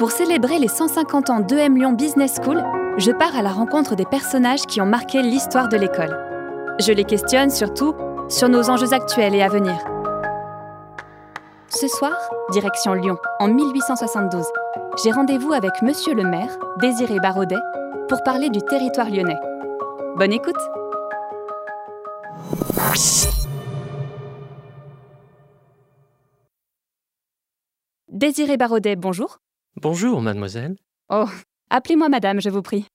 Pour célébrer les 150 ans d'EM Lyon Business School, je pars à la rencontre des personnages qui ont marqué l'histoire de l'école. Je les questionne surtout sur nos enjeux actuels et à venir. Ce soir, direction Lyon, en 1872. J'ai rendez-vous avec Monsieur le maire, Désiré Barodet, pour parler du territoire lyonnais. Bonne écoute Désiré Barodet, bonjour. Bonjour, mademoiselle. Oh, appelez-moi madame, je vous prie.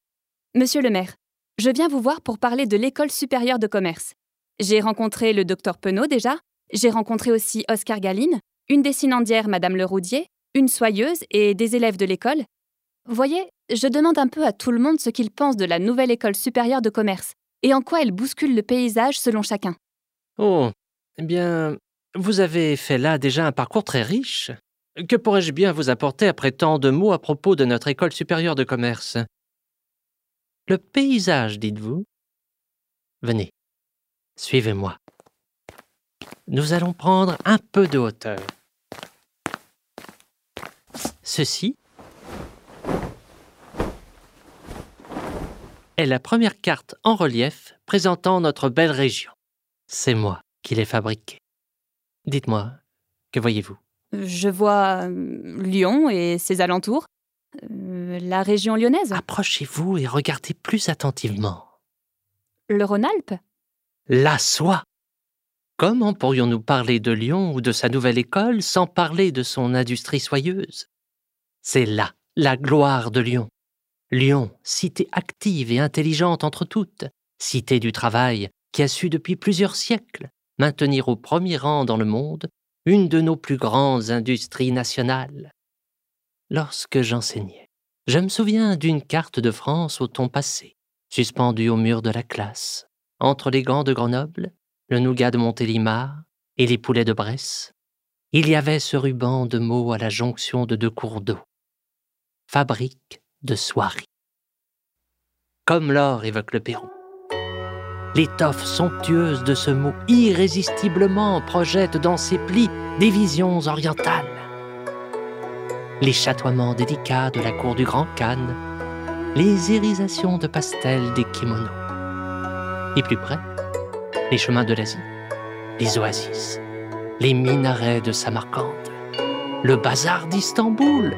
Monsieur le maire, je viens vous voir pour parler de l'école supérieure de commerce. J'ai rencontré le docteur Penaud déjà, j'ai rencontré aussi Oscar Galine, une dessinandière madame Leroudier, une soyeuse et des élèves de l'école. Voyez, je demande un peu à tout le monde ce qu'ils pensent de la nouvelle école supérieure de commerce et en quoi elle bouscule le paysage selon chacun. Oh, eh bien, vous avez fait là déjà un parcours très riche. Que pourrais-je bien vous apporter après tant de mots à propos de notre école supérieure de commerce? Le paysage, dites-vous? Venez, suivez-moi. Nous allons prendre un peu de hauteur. Ceci est la première carte en relief présentant notre belle région. C'est moi qui l'ai fabriquée. Dites-moi, que voyez-vous? Je vois euh, Lyon et ses alentours. Euh, la région lyonnaise Approchez-vous et regardez plus attentivement. Le Rhône-Alpes La soie Comment pourrions-nous parler de Lyon ou de sa nouvelle école sans parler de son industrie soyeuse? C'est là la gloire de Lyon. Lyon, cité active et intelligente entre toutes, cité du travail qui a su depuis plusieurs siècles maintenir au premier rang dans le monde une de nos plus grandes industries nationales. Lorsque j'enseignais, je me souviens d'une carte de France au ton passé, suspendue au mur de la classe, entre les gants de Grenoble, le nougat de Montélimar et les poulets de Bresse. Il y avait ce ruban de mots à la jonction de deux cours d'eau. Fabrique de soierie. Comme l'or évoque le Pérou. L'étoffe somptueuse de ce mot irrésistiblement projette dans ses plis des visions orientales. Les chatoiements délicats de la cour du Grand Khan, les irisations de pastel des kimonos. Et plus près, les chemins de l'Asie, les oasis, les minarets de Samarcande, le bazar d'Istanbul.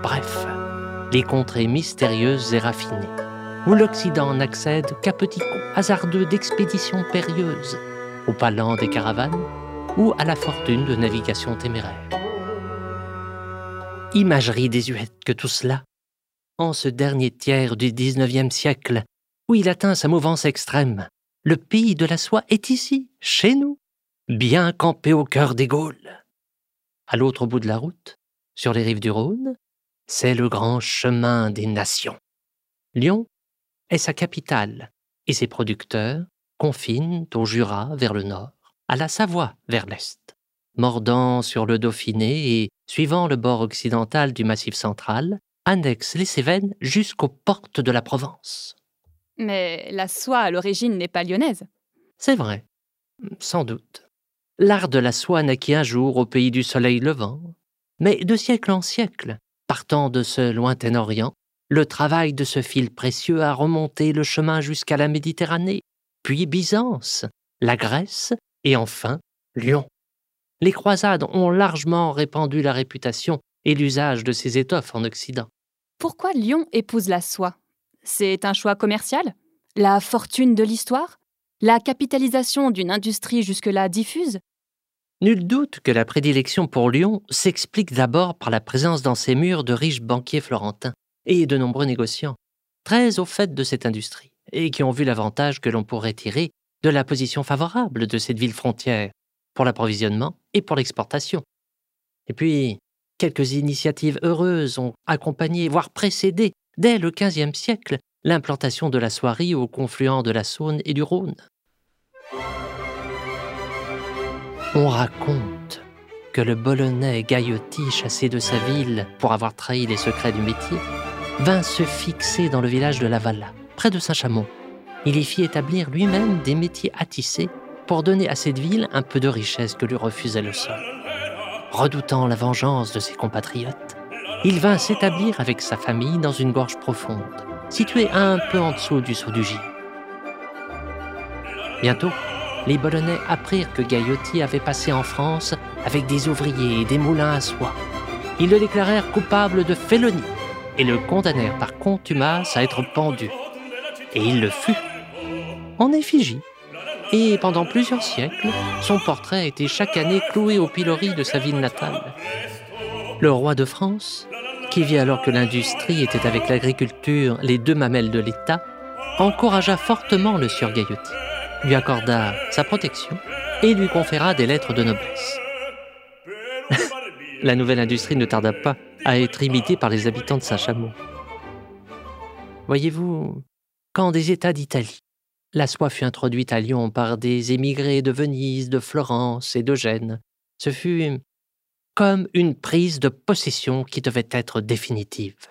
Bref, les contrées mystérieuses et raffinées où l'Occident n'accède qu'à petits coups hasardeux d'expéditions périlleuses, au palan des caravanes ou à la fortune de navigation téméraire. Imagerie désuète que tout cela, en ce dernier tiers du XIXe siècle, où il atteint sa mouvance extrême, le pays de la soie est ici, chez nous, bien campé au cœur des Gaules. À l'autre bout de la route, sur les rives du Rhône, c'est le grand chemin des nations. Lyon est sa capitale, et ses producteurs confinent au Jura vers le nord, à la Savoie vers l'est, mordant sur le Dauphiné et, suivant le bord occidental du Massif central, annexent les Cévennes jusqu'aux portes de la Provence. Mais la soie à l'origine n'est pas lyonnaise. C'est vrai, sans doute. L'art de la soie naquit un jour au pays du soleil levant, mais de siècle en siècle, partant de ce lointain Orient, le travail de ce fil précieux a remonté le chemin jusqu'à la Méditerranée, puis Byzance, la Grèce et enfin Lyon. Les croisades ont largement répandu la réputation et l'usage de ces étoffes en Occident. Pourquoi Lyon épouse la soie? C'est un choix commercial? La fortune de l'histoire? La capitalisation d'une industrie jusque-là diffuse? Nul doute que la prédilection pour Lyon s'explique d'abord par la présence dans ses murs de riches banquiers florentins et de nombreux négociants, très au fait de cette industrie, et qui ont vu l'avantage que l'on pourrait tirer de la position favorable de cette ville frontière pour l'approvisionnement et pour l'exportation. Et puis, quelques initiatives heureuses ont accompagné, voire précédé, dès le XVe siècle, l'implantation de la soierie au confluent de la Saône et du Rhône. On raconte que le Bolonais Gaillotti, chassé de sa ville pour avoir trahi les secrets du métier, vint se fixer dans le village de La Valla, près de Saint-Chamond. Il y fit établir lui-même des métiers à tisser pour donner à cette ville un peu de richesse que lui refusait le sol. Redoutant la vengeance de ses compatriotes, il vint s'établir avec sa famille dans une gorge profonde, située un peu en dessous du saut du Gilles. Bientôt, les Bolonais apprirent que Gaillotti avait passé en France avec des ouvriers et des moulins à soie. Ils le déclarèrent coupable de félonie et le condamnèrent par contumace à être pendu. Et il le fut, en effigie. Et pendant plusieurs siècles, son portrait a été chaque année cloué au pilori de sa ville natale. Le roi de France, qui vit alors que l'industrie était avec l'agriculture les deux mamelles de l'État, encouragea fortement le sieur Gaillotti, lui accorda sa protection et lui conféra des lettres de noblesse. La nouvelle industrie ne tarda pas à être imitée par les habitants de Saint-Chamond. Voyez-vous, quand des États d'Italie, la soie fut introduite à Lyon par des émigrés de Venise, de Florence et de Gênes, ce fut comme une prise de possession qui devait être définitive.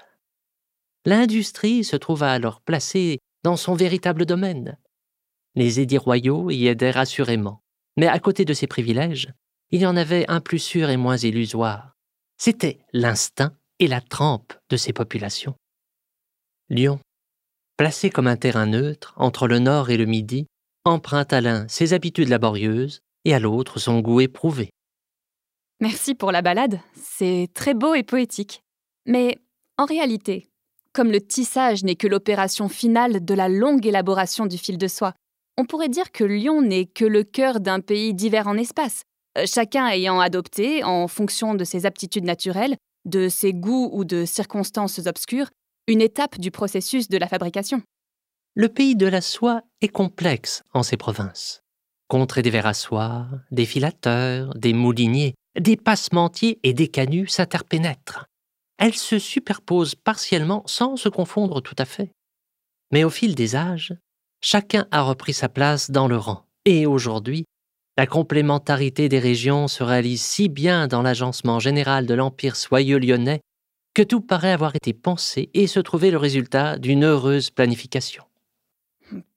L'industrie se trouva alors placée dans son véritable domaine. Les édits royaux y aidèrent assurément, mais à côté de ces privilèges, il y en avait un plus sûr et moins illusoire. C'était l'instinct et la trempe de ces populations. Lyon, placé comme un terrain neutre entre le nord et le midi, emprunte à l'un ses habitudes laborieuses et à l'autre son goût éprouvé. Merci pour la balade, c'est très beau et poétique. Mais en réalité, comme le tissage n'est que l'opération finale de la longue élaboration du fil de soie, on pourrait dire que Lyon n'est que le cœur d'un pays divers en espace, chacun ayant adopté, en fonction de ses aptitudes naturelles, de ses goûts ou de circonstances obscures, une étape du processus de la fabrication. Le pays de la soie est complexe en ces provinces. Contrée des soie, des filateurs, des mouliniers, des passementiers et des canuts s'interpénètrent. Elles se superposent partiellement sans se confondre tout à fait. Mais au fil des âges, chacun a repris sa place dans le rang. Et aujourd'hui, la complémentarité des régions se réalise si bien dans l'agencement général de l'Empire soyeux lyonnais que tout paraît avoir été pensé et se trouver le résultat d'une heureuse planification.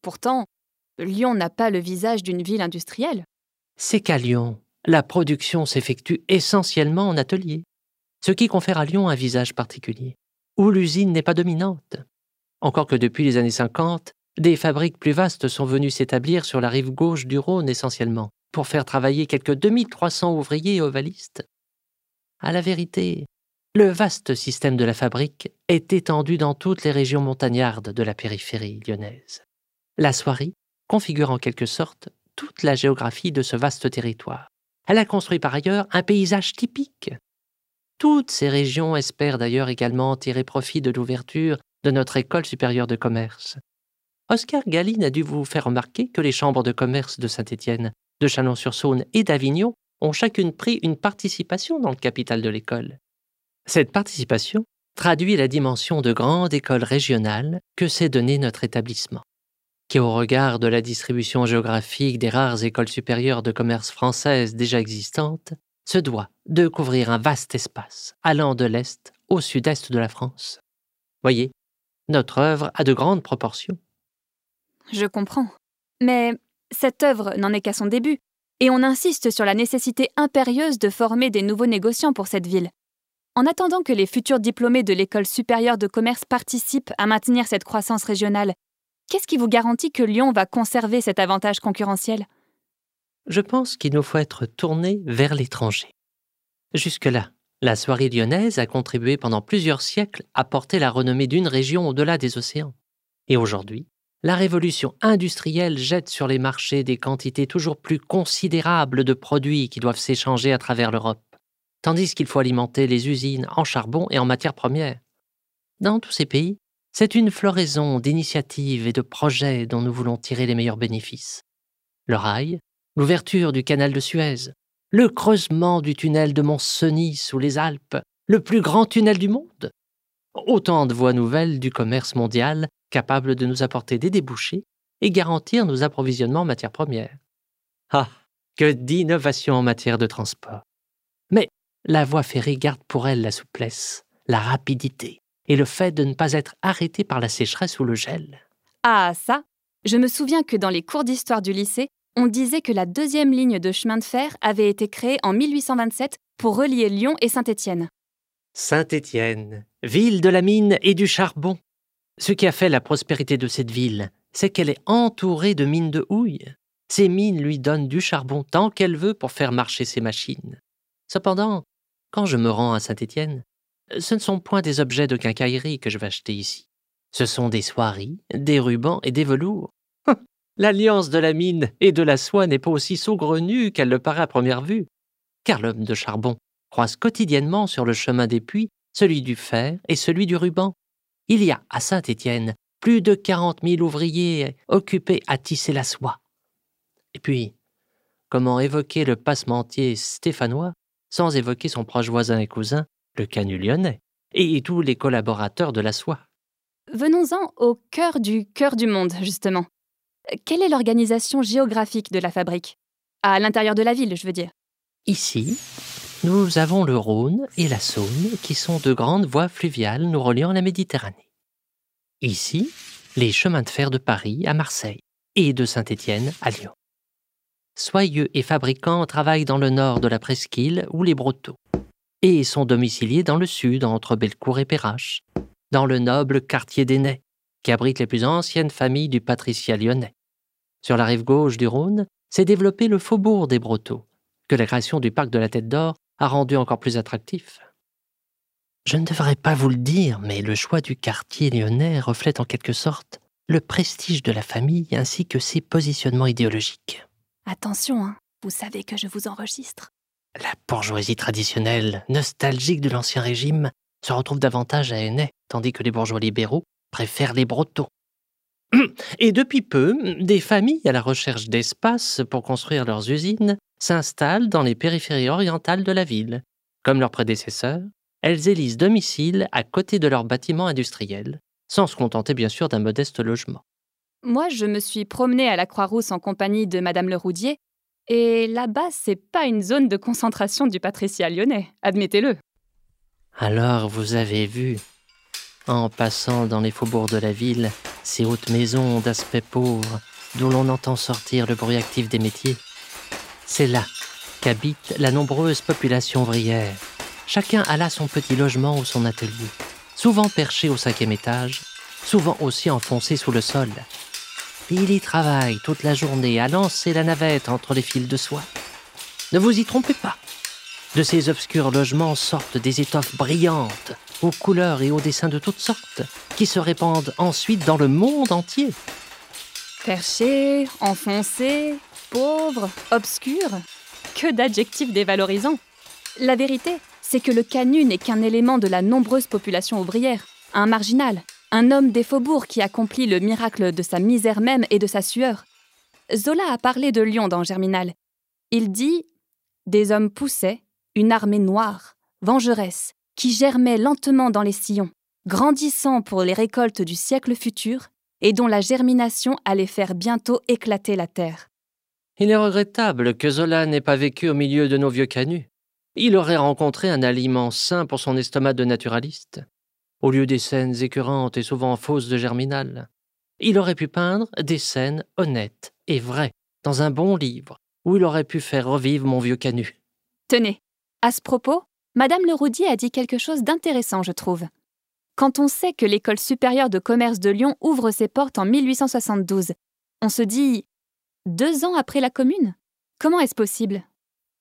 Pourtant, Lyon n'a pas le visage d'une ville industrielle. C'est qu'à Lyon, la production s'effectue essentiellement en atelier, ce qui confère à Lyon un visage particulier, où l'usine n'est pas dominante. Encore que depuis les années 50, des fabriques plus vastes sont venues s'établir sur la rive gauche du Rhône essentiellement, pour faire travailler quelques 2300 ouvriers ovalistes. À la vérité, le vaste système de la fabrique est étendu dans toutes les régions montagnardes de la périphérie lyonnaise. La soierie configure en quelque sorte toute la géographie de ce vaste territoire. Elle a construit par ailleurs un paysage typique. Toutes ces régions espèrent d'ailleurs également tirer profit de l'ouverture de notre école supérieure de commerce. Oscar Galine a dû vous faire remarquer que les chambres de commerce de Saint-Étienne, de Chalon-sur-Saône et d'Avignon ont chacune pris une participation dans le capital de l'école. Cette participation traduit la dimension de grande école régionale que s'est donnée notre établissement qui, au regard de la distribution géographique des rares écoles supérieures de commerce françaises déjà existantes, se doit de couvrir un vaste espace allant de l'Est au sud-est de la France. Voyez, notre œuvre a de grandes proportions. Je comprends. Mais cette œuvre n'en est qu'à son début, et on insiste sur la nécessité impérieuse de former des nouveaux négociants pour cette ville. En attendant que les futurs diplômés de l'école supérieure de commerce participent à maintenir cette croissance régionale Qu'est-ce qui vous garantit que Lyon va conserver cet avantage concurrentiel? Je pense qu'il nous faut être tourné vers l'étranger. Jusque-là, la soirée lyonnaise a contribué pendant plusieurs siècles à porter la renommée d'une région au-delà des océans. Et aujourd'hui, la révolution industrielle jette sur les marchés des quantités toujours plus considérables de produits qui doivent s'échanger à travers l'Europe, tandis qu'il faut alimenter les usines en charbon et en matières premières. Dans tous ces pays, c'est une floraison d'initiatives et de projets dont nous voulons tirer les meilleurs bénéfices. Le rail, l'ouverture du canal de Suez, le creusement du tunnel de Mont-Cenis sous les Alpes, le plus grand tunnel du monde. Autant de voies nouvelles du commerce mondial capables de nous apporter des débouchés et garantir nos approvisionnements en matières premières. Ah, que d'innovation en matière de transport. Mais la voie ferrée garde pour elle la souplesse, la rapidité, et le fait de ne pas être arrêté par la sécheresse ou le gel. Ah, ça Je me souviens que dans les cours d'histoire du lycée, on disait que la deuxième ligne de chemin de fer avait été créée en 1827 pour relier Lyon et Saint-Étienne. Saint-Étienne, ville de la mine et du charbon. Ce qui a fait la prospérité de cette ville, c'est qu'elle est entourée de mines de houille. Ces mines lui donnent du charbon tant qu'elle veut pour faire marcher ses machines. Cependant, quand je me rends à Saint-Étienne, ce ne sont point des objets de quincaillerie que je vais acheter ici. Ce sont des soieries, des rubans et des velours. L'alliance de la mine et de la soie n'est pas aussi saugrenue qu'elle le paraît à première vue, car l'homme de charbon croise quotidiennement sur le chemin des puits celui du fer et celui du ruban. Il y a à Saint-Étienne plus de quarante mille ouvriers occupés à tisser la soie. Et puis, comment évoquer le passementier stéphanois sans évoquer son proche voisin et cousin, le canu lyonnais, et tous les collaborateurs de la soie? Venons-en au cœur du cœur du monde, justement. Quelle est l'organisation géographique de la fabrique? À l'intérieur de la ville, je veux dire. Ici, nous avons le Rhône et la Saône qui sont de grandes voies fluviales nous reliant à la Méditerranée. Ici, les chemins de fer de Paris à Marseille et de Saint-Étienne à Lyon. Soyeux et fabricants travaillent dans le nord de la presqu'île ou les Brotteaux, et sont domiciliés dans le sud entre Bellecour et Perrache, dans le noble quartier des Nais, qui abrite les plus anciennes familles du patriciat lyonnais. Sur la rive gauche du Rhône s'est développé le faubourg des Brotteaux, que la création du parc de la Tête d'Or a rendu encore plus attractif. Je ne devrais pas vous le dire, mais le choix du quartier lyonnais reflète en quelque sorte le prestige de la famille ainsi que ses positionnements idéologiques. Attention, hein, vous savez que je vous enregistre. La bourgeoisie traditionnelle, nostalgique de l'Ancien Régime, se retrouve davantage à Hennay, tandis que les bourgeois libéraux préfèrent les Bretons. Et depuis peu, des familles à la recherche d'espace pour construire leurs usines s'installent dans les périphéries orientales de la ville. Comme leurs prédécesseurs, elles élisent domicile à côté de leurs bâtiments industriels, sans se contenter bien sûr d'un modeste logement. Moi, je me suis promenée à la Croix-Rousse en compagnie de Madame Leroudier, et là-bas, c'est pas une zone de concentration du patriciat lyonnais, admettez-le. Alors vous avez vu, en passant dans les faubourgs de la ville, ces hautes maisons d'aspect pauvre, d'où l'on entend sortir le bruit actif des métiers. C'est là qu'habite la nombreuse population ouvrière. Chacun a là son petit logement ou son atelier, souvent perché au cinquième étage, souvent aussi enfoncé sous le sol. Il y travaille toute la journée à lancer la navette entre les fils de soie. Ne vous y trompez pas. De ces obscurs logements sortent des étoffes brillantes, aux couleurs et aux dessins de toutes sortes, qui se répandent ensuite dans le monde entier. Perché, enfoncé, pauvre, obscur. Que d'adjectifs dévalorisants. La vérité, c'est que le canut n'est qu'un élément de la nombreuse population ouvrière, un marginal, un homme des faubourgs qui accomplit le miracle de sa misère même et de sa sueur. Zola a parlé de Lyon dans Germinal. Il dit Des hommes poussaient, une armée noire, vengeresse, qui germait lentement dans les sillons, grandissant pour les récoltes du siècle futur, et dont la germination allait faire bientôt éclater la terre. Il est regrettable que Zola n'ait pas vécu au milieu de nos vieux canuts. Il aurait rencontré un aliment sain pour son estomac de naturaliste au lieu des scènes écœurantes et souvent fausses de Germinal. Il aurait pu peindre des scènes honnêtes et vraies dans un bon livre où il aurait pu faire revivre mon vieux canut. Tenez, à ce propos, Madame Leroudier a dit quelque chose d'intéressant, je trouve. Quand on sait que l'École supérieure de commerce de Lyon ouvre ses portes en 1872, on se dit deux ans après la Commune? Comment est-ce possible?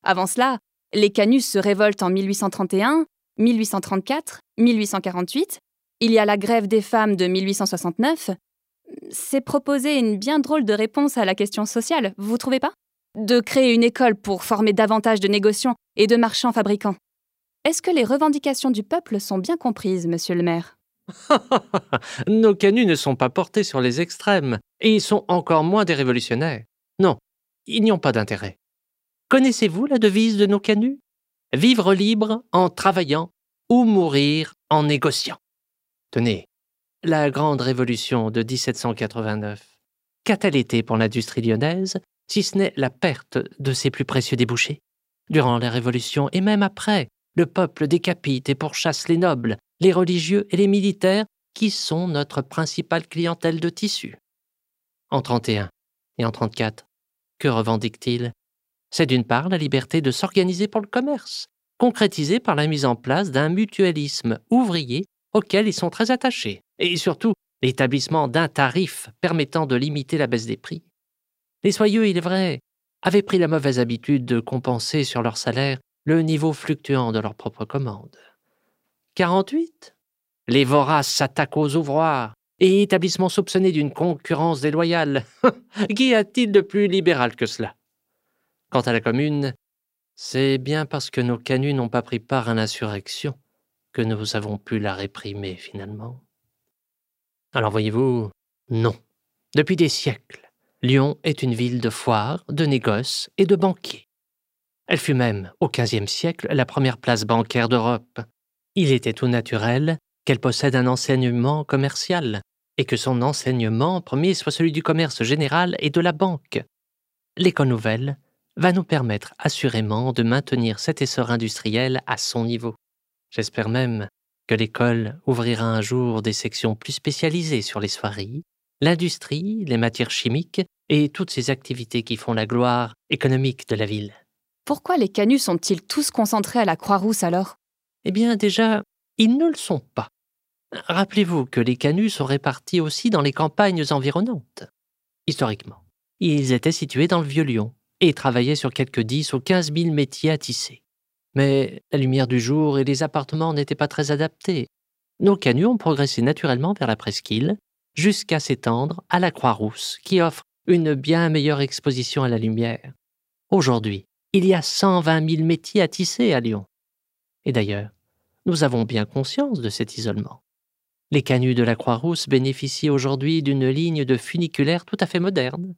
Avant cela, les Canus se révoltent en 1831, 1834, 1848, il y a la grève des femmes de 1869. C'est proposer une bien drôle de réponse à la question sociale, vous trouvez pas? De créer une école pour former davantage de négociants et de marchands fabricants. Est-ce que les revendications du peuple sont bien comprises, monsieur le maire? Nos canuts ne sont pas portés sur les extrêmes, et ils sont encore moins des révolutionnaires. Non, ils n'y ont pas d'intérêt. Connaissez-vous la devise de nos canuts? Vivre libre en travaillant ou mourir en négociant. Tenez, la grande révolution de 1789, qu'a-t-elle été pour l'industrie lyonnaise, si ce n'est la perte de ses plus précieux débouchés? Durant la Révolution et même après, le peuple décapite et pourchasse les nobles, les religieux et les militaires qui sont notre principale clientèle de tissu. En 31 et en 34, que revendique-t-il? C'est d'une part la liberté de s'organiser pour le commerce, concrétisée par la mise en place d'un mutualisme ouvrier auquel ils sont très attachés, et surtout l'établissement d'un tarif permettant de limiter la baisse des prix. Les soyeux, il est vrai, avaient pris la mauvaise habitude de compenser sur leur salaire le niveau fluctuant de leurs propres commandes. 48. Les voraces s'attaquent aux ouvroirs et établissements soupçonnés d'une concurrence déloyale. Qui a-t-il de plus libéral que cela? Quant à la commune, c'est bien parce que nos canuts n'ont pas pris part à l'insurrection que nous avons pu la réprimer finalement. Alors voyez-vous, non. Depuis des siècles, Lyon est une ville de foires, de négoces et de banquiers. Elle fut même, au XVe siècle, la première place bancaire d'Europe. Il était tout naturel qu'elle possède un enseignement commercial, et que son enseignement premier soit celui du commerce général et de la banque. L'école nouvelle va nous permettre assurément de maintenir cet essor industriel à son niveau. J'espère même que l'école ouvrira un jour des sections plus spécialisées sur les soieries, l'industrie, les matières chimiques et toutes ces activités qui font la gloire économique de la ville. Pourquoi les canuts sont-ils tous concentrés à la Croix-Rousse alors? Eh bien déjà, ils ne le sont pas. Rappelez-vous que les canuts sont répartis aussi dans les campagnes environnantes. Historiquement, ils étaient situés dans le Vieux-Lyon et travaillaient sur quelques 10 ou 15 000 métiers à tisser. Mais la lumière du jour et les appartements n'étaient pas très adaptés. Nos canuts ont progressé naturellement vers la presqu'île, jusqu'à s'étendre à la Croix-Rousse, qui offre une bien meilleure exposition à la lumière. Aujourd'hui, il y a 120 000 métiers à tisser à Lyon. Et d'ailleurs, nous avons bien conscience de cet isolement. Les canuts de la Croix-Rousse bénéficient aujourd'hui d'une ligne de funiculaire tout à fait moderne,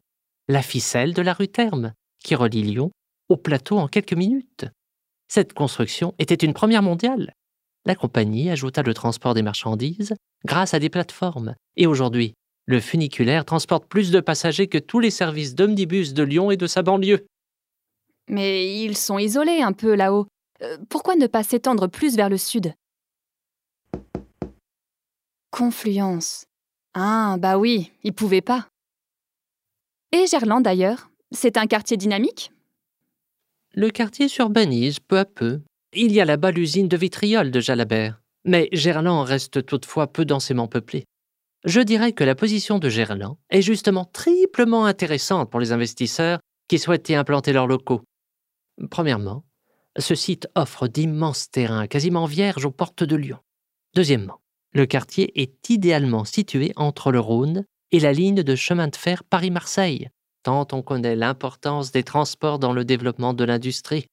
la ficelle de la rue Terme, qui relie Lyon au plateau en quelques minutes. Cette construction était une première mondiale. La compagnie ajouta le transport des marchandises grâce à des plateformes, et aujourd'hui, le funiculaire transporte plus de passagers que tous les services d'omnibus de Lyon et de sa banlieue. Mais ils sont isolés un peu là-haut. Euh, pourquoi ne pas s'étendre plus vers le sud? Confluence. Ah, bah oui, ils pouvaient pas. Et Gerland d'ailleurs, c'est un quartier dynamique? Le quartier s'urbanise peu à peu. Il y a là-bas l'usine de vitriol de Jalabert, mais Gerland reste toutefois peu densément peuplé. Je dirais que la position de Gerland est justement triplement intéressante pour les investisseurs qui souhaitent y implanter leurs locaux. Premièrement, ce site offre d'immenses terrains quasiment vierges aux portes de Lyon. Deuxièmement, le quartier est idéalement situé entre le Rhône et la ligne de chemin de fer Paris-Marseille, tant on connaît l'importance des transports dans le développement de l'industrie.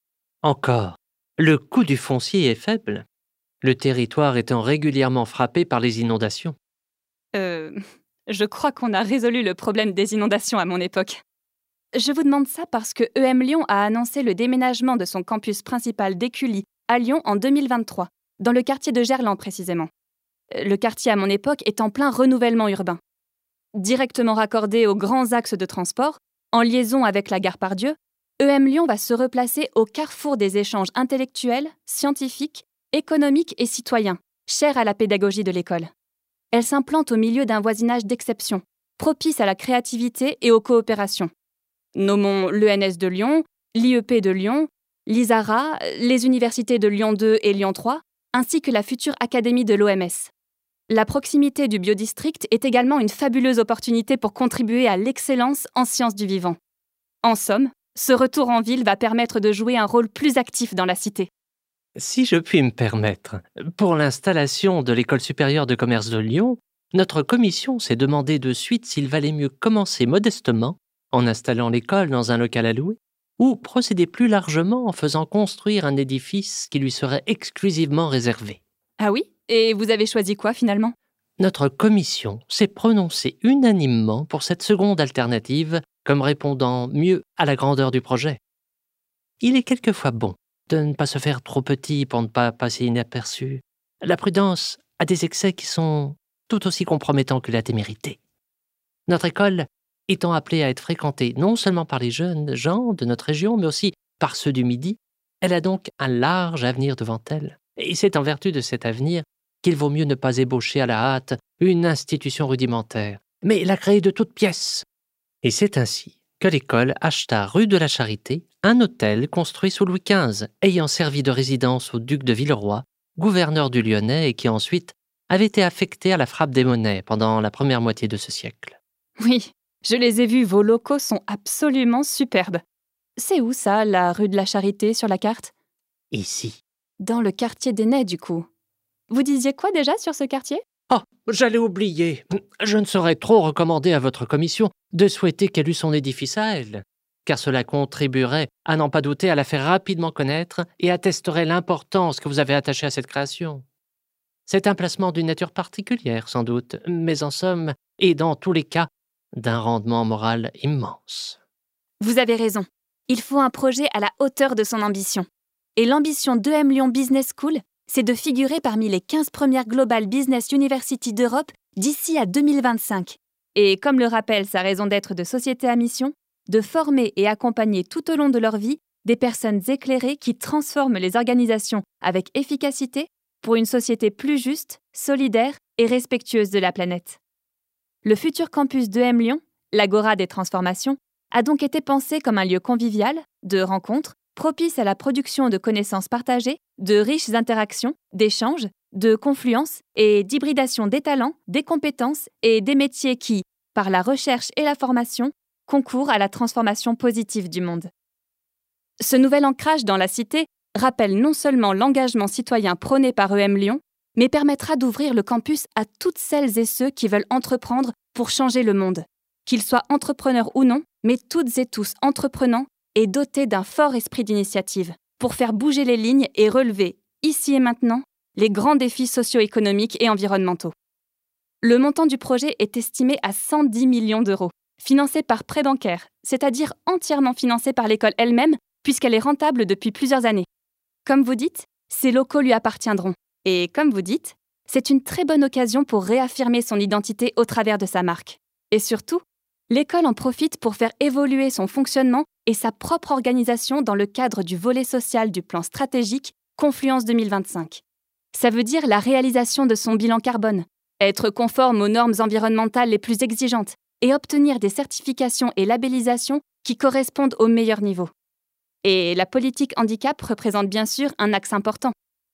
Encore, le coût du foncier est faible, le territoire étant régulièrement frappé par les inondations. Euh, je crois qu'on a résolu le problème des inondations à mon époque. Je vous demande ça parce que EM Lyon a annoncé le déménagement de son campus principal d'Écully à Lyon en 2023, dans le quartier de Gerland précisément. Le quartier à mon époque est en plein renouvellement urbain. Directement raccordé aux grands axes de transport, en liaison avec la gare Pardieu, EM Lyon va se replacer au carrefour des échanges intellectuels, scientifiques, économiques et citoyens, chers à la pédagogie de l'école. Elle s'implante au milieu d'un voisinage d'exception, propice à la créativité et aux coopérations. Nommons l'ENS de Lyon, l'IEP de Lyon, l'ISARA, les universités de Lyon 2 et Lyon 3, ainsi que la future académie de l'OMS. La proximité du biodistrict est également une fabuleuse opportunité pour contribuer à l'excellence en sciences du vivant. En somme, ce retour en ville va permettre de jouer un rôle plus actif dans la cité. Si je puis me permettre, pour l'installation de l'École supérieure de commerce de Lyon, notre commission s'est demandé de suite s'il valait mieux commencer modestement, en installant l'école dans un local alloué, ou procéder plus largement en faisant construire un édifice qui lui serait exclusivement réservé. Ah oui? Et vous avez choisi quoi finalement? Notre commission s'est prononcée unanimement pour cette seconde alternative comme répondant mieux à la grandeur du projet. Il est quelquefois bon de ne pas se faire trop petit pour ne pas passer inaperçu. La prudence a des excès qui sont tout aussi compromettants que la témérité. Notre école étant appelée à être fréquentée non seulement par les jeunes gens de notre région, mais aussi par ceux du Midi, elle a donc un large avenir devant elle. Et c'est en vertu de cet avenir qu'il vaut mieux ne pas ébaucher à la hâte une institution rudimentaire, mais la créer de toutes pièces. Et c'est ainsi que l'école acheta rue de la Charité un hôtel construit sous Louis XV, ayant servi de résidence au duc de Villeroy, gouverneur du Lyonnais et qui ensuite avait été affecté à la frappe des monnaies pendant la première moitié de ce siècle. Oui, je les ai vus, vos locaux sont absolument superbes. C'est où ça, la rue de la Charité sur la carte? Ici. Dans le quartier des Nez, du coup. Vous disiez quoi déjà sur ce quartier? Oh, j'allais oublier. Je ne saurais trop recommander à votre commission de souhaiter qu'elle eût son édifice à elle, car cela contribuerait, à n'en pas douter, à la faire rapidement connaître et attesterait l'importance que vous avez attachée à cette création. C'est un placement d'une nature particulière, sans doute, mais en somme, et dans tous les cas, d'un rendement moral immense. Vous avez raison. Il faut un projet à la hauteur de son ambition. Et l'ambition d'EM Lyon Business School, c'est de figurer parmi les 15 premières Global Business University d'Europe d'ici à 2025. Et comme le rappelle sa raison d'être de société à mission, de former et accompagner tout au long de leur vie des personnes éclairées qui transforment les organisations avec efficacité pour une société plus juste, solidaire et respectueuse de la planète. Le futur campus de M Lyon, l'Agora des transformations, a donc été pensé comme un lieu convivial, de rencontres, propice à la production de connaissances partagées, de riches interactions, d'échanges, de confluences et d'hybridation des talents, des compétences et des métiers qui, par la recherche et la formation, concourent à la transformation positive du monde. Ce nouvel ancrage dans la cité rappelle non seulement l'engagement citoyen prôné par EM Lyon, mais permettra d'ouvrir le campus à toutes celles et ceux qui veulent entreprendre pour changer le monde. Qu'ils soient entrepreneurs ou non, mais toutes et tous entreprenants et dotés d'un fort esprit d'initiative, pour faire bouger les lignes et relever, ici et maintenant, les grands défis socio-économiques et environnementaux. Le montant du projet est estimé à 110 millions d'euros, financé par prêt bancaire, c'est-à-dire entièrement financé par l'école elle-même, puisqu'elle est rentable depuis plusieurs années. Comme vous dites, ces locaux lui appartiendront. Et comme vous dites, c'est une très bonne occasion pour réaffirmer son identité au travers de sa marque. Et surtout, l'école en profite pour faire évoluer son fonctionnement et sa propre organisation dans le cadre du volet social du plan stratégique Confluence 2025. Ça veut dire la réalisation de son bilan carbone, être conforme aux normes environnementales les plus exigeantes et obtenir des certifications et labellisations qui correspondent au meilleur niveau. Et la politique handicap représente bien sûr un axe important,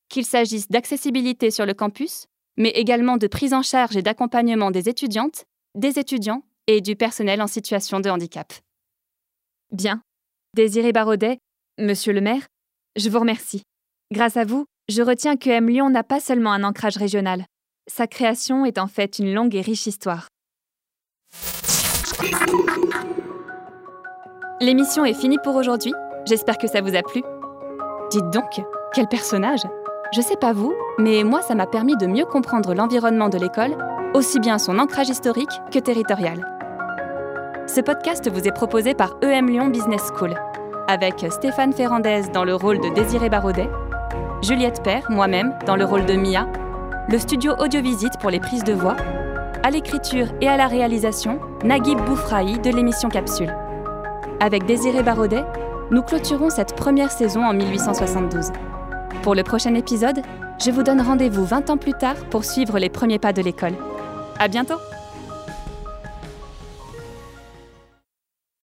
qu'il s'agisse d'accessibilité sur le campus, mais également de prise en charge et d'accompagnement des étudiantes, des étudiants et du personnel en situation de handicap. Bien. Désiré Barodet, Monsieur le maire, je vous remercie. Grâce à vous, je retiens que M Lyon n'a pas seulement un ancrage régional. Sa création est en fait une longue et riche histoire. L'émission est finie pour aujourd'hui. J'espère que ça vous a plu. Dites donc, quel personnage Je sais pas vous, mais moi ça m'a permis de mieux comprendre l'environnement de l'école, aussi bien son ancrage historique que territorial. Ce podcast vous est proposé par EM Lyon Business School, avec Stéphane Ferrandez dans le rôle de Désiré Barodet, Juliette Père, moi-même, dans le rôle de Mia, le studio Audiovisite pour les prises de voix, à l'écriture et à la réalisation, Naguib Boufraï de l'émission Capsule. Avec Désiré Barodet, nous clôturons cette première saison en 1872. Pour le prochain épisode, je vous donne rendez-vous 20 ans plus tard pour suivre les premiers pas de l'école. À bientôt!